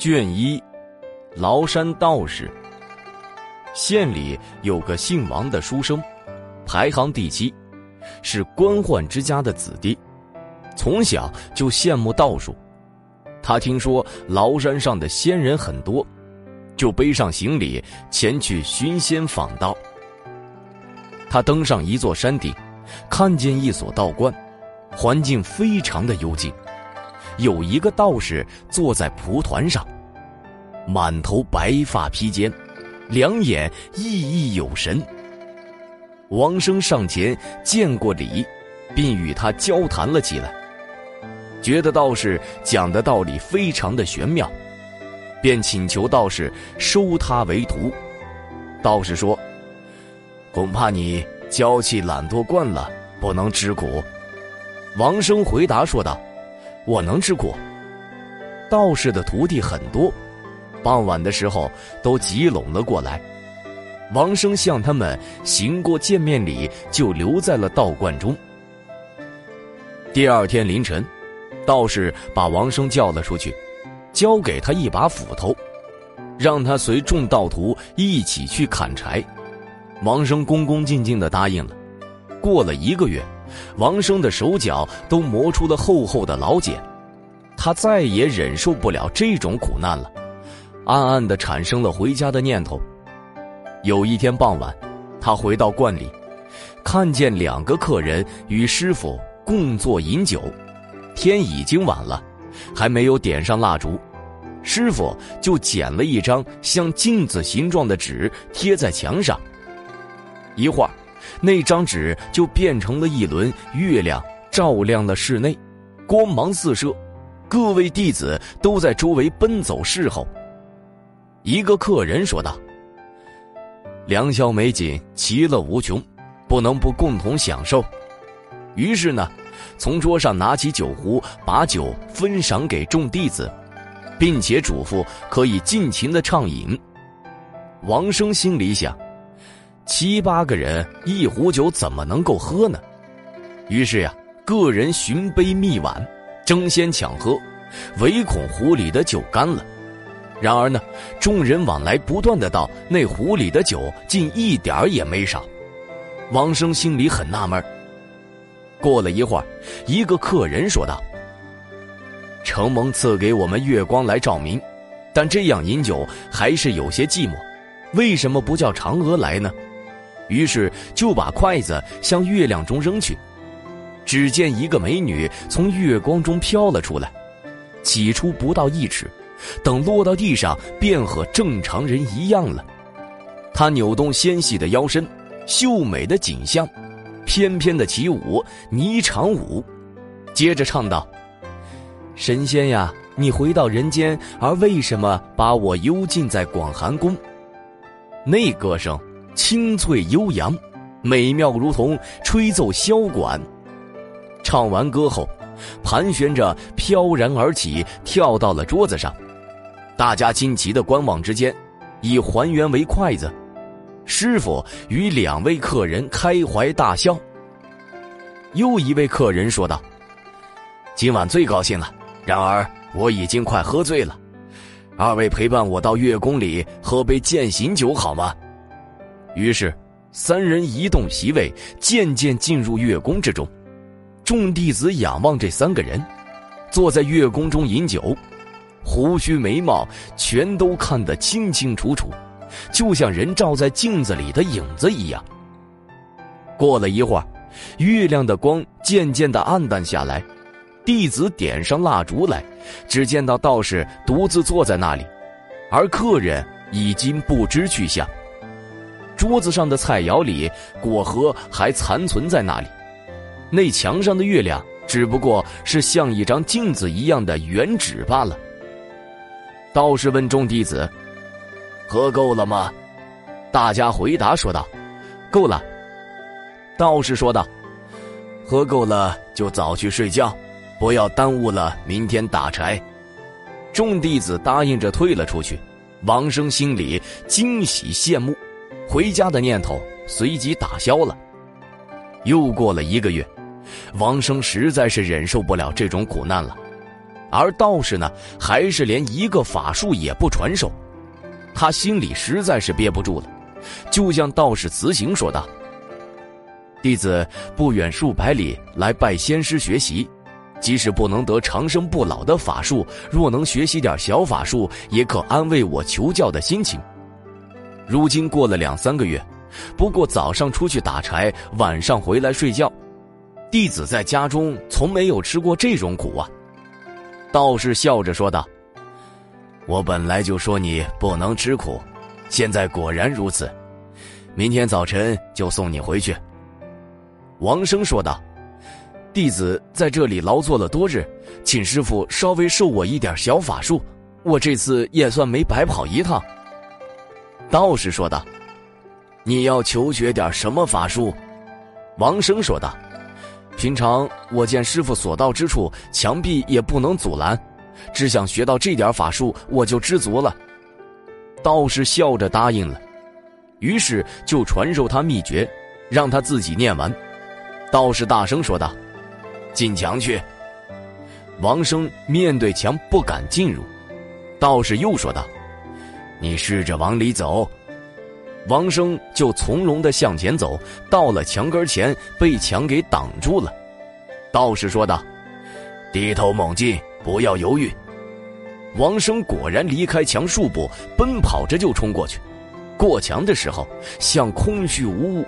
卷一，崂山道士。县里有个姓王的书生，排行第七，是官宦之家的子弟，从小就羡慕道术。他听说崂山上的仙人很多，就背上行李前去寻仙访道。他登上一座山顶，看见一所道观，环境非常的幽静。有一个道士坐在蒲团上，满头白发披肩，两眼熠熠有神。王生上前见过礼，并与他交谈了起来，觉得道士讲的道理非常的玄妙，便请求道士收他为徒。道士说：“恐怕你娇气懒惰惯了，不能吃苦。”王生回答说道。我能吃苦。道士的徒弟很多，傍晚的时候都集拢了过来。王生向他们行过见面礼，就留在了道观中。第二天凌晨，道士把王生叫了出去，交给他一把斧头，让他随众道徒一起去砍柴。王生恭恭敬敬的答应了。过了一个月。王生的手脚都磨出了厚厚的老茧，他再也忍受不了这种苦难了，暗暗的产生了回家的念头。有一天傍晚，他回到观里，看见两个客人与师傅共坐饮酒，天已经晚了，还没有点上蜡烛，师傅就捡了一张像镜子形状的纸贴在墙上，一会儿。那张纸就变成了一轮月亮，照亮了室内，光芒四射。各位弟子都在周围奔走侍候。一个客人说道：“良宵美景，其乐无穷，不能不共同享受。”于是呢，从桌上拿起酒壶，把酒分赏给众弟子，并且嘱咐可以尽情的畅饮。王生心里想。七八个人一壶酒怎么能够喝呢？于是呀，个人寻杯觅碗，争先抢喝，唯恐壶里的酒干了。然而呢，众人往来不断的道，那壶里的酒竟一点儿也没少。王生心里很纳闷。过了一会儿，一个客人说道：“承蒙赐给我们月光来照明，但这样饮酒还是有些寂寞，为什么不叫嫦娥来呢？”于是就把筷子向月亮中扔去，只见一个美女从月光中飘了出来，起初不到一尺，等落到地上便和正常人一样了。她扭动纤细的腰身，秀美的颈项，翩翩的起舞霓裳舞，接着唱道：“神仙呀，你回到人间，而为什么把我幽禁在广寒宫？”那歌声。清脆悠扬，美妙如同吹奏箫管。唱完歌后，盘旋着飘然而起，跳到了桌子上。大家惊奇的观望之间，已还原为筷子。师傅与两位客人开怀大笑。又一位客人说道：“今晚最高兴了，然而我已经快喝醉了。二位陪伴我到月宫里喝杯践行酒好吗？”于是，三人移动席位，渐渐进入月宫之中。众弟子仰望这三个人，坐在月宫中饮酒，胡须眉毛全都看得清清楚楚，就像人照在镜子里的影子一样。过了一会儿，月亮的光渐渐的暗淡下来，弟子点上蜡烛来，只见到道士独自坐在那里，而客人已经不知去向。桌子上的菜肴里，果核还残存在那里。那墙上的月亮，只不过是像一张镜子一样的原纸罢了。道士问众弟子：“喝够了吗？”大家回答说道：“够了。”道士说道：“喝够了就早去睡觉，不要耽误了明天打柴。”众弟子答应着退了出去。王生心里惊喜羡慕。回家的念头随即打消了。又过了一个月，王生实在是忍受不了这种苦难了，而道士呢，还是连一个法术也不传授。他心里实在是憋不住了，就向道士辞行说道：“弟子不远数百里来拜仙师学习，即使不能得长生不老的法术，若能学习点小法术，也可安慰我求教的心情。如今过了两三个月，不过早上出去打柴，晚上回来睡觉，弟子在家中从没有吃过这种苦啊。”道士笑着说道。我本来就说你不能吃苦，现在果然如此。明天早晨就送你回去。”王生说道，“弟子在这里劳作了多日，请师傅稍微授我一点小法术，我这次也算没白跑一趟。”道士说道，“你要求学点什么法术？”王生说道，“平常我见师傅所到之处，墙壁也不能阻拦。”只想学到这点法术，我就知足了。道士笑着答应了，于是就传授他秘诀，让他自己念完。道士大声说道：“进墙去！”王生面对墙不敢进入。道士又说道：“你试着往里走。”王生就从容的向前走，到了墙根前，被墙给挡住了。道士说道：“低头猛进。”不要犹豫，王生果然离开墙数步，奔跑着就冲过去。过墙的时候，像空虚无物，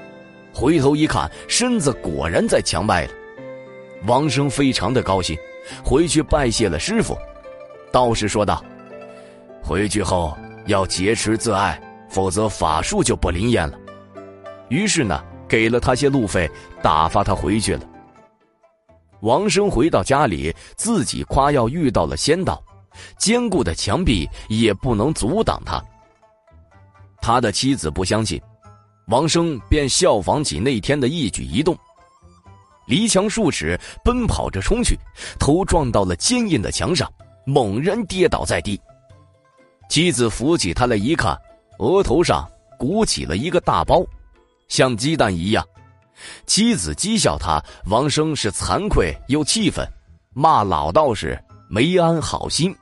回头一看，身子果然在墙外了。王生非常的高兴，回去拜谢了师傅。道士说道：“回去后要劫持自爱，否则法术就不灵验了。”于是呢，给了他些路费，打发他回去了。王生回到家里，自己夸耀遇到了仙道，坚固的墙壁也不能阻挡他。他的妻子不相信，王生便效仿起那天的一举一动，离墙数尺，奔跑着冲去，头撞到了坚硬的墙上，猛然跌倒在地。妻子扶起他来一看，额头上鼓起了一个大包，像鸡蛋一样。妻子讥笑他，王生是惭愧又气愤，骂老道士没安好心。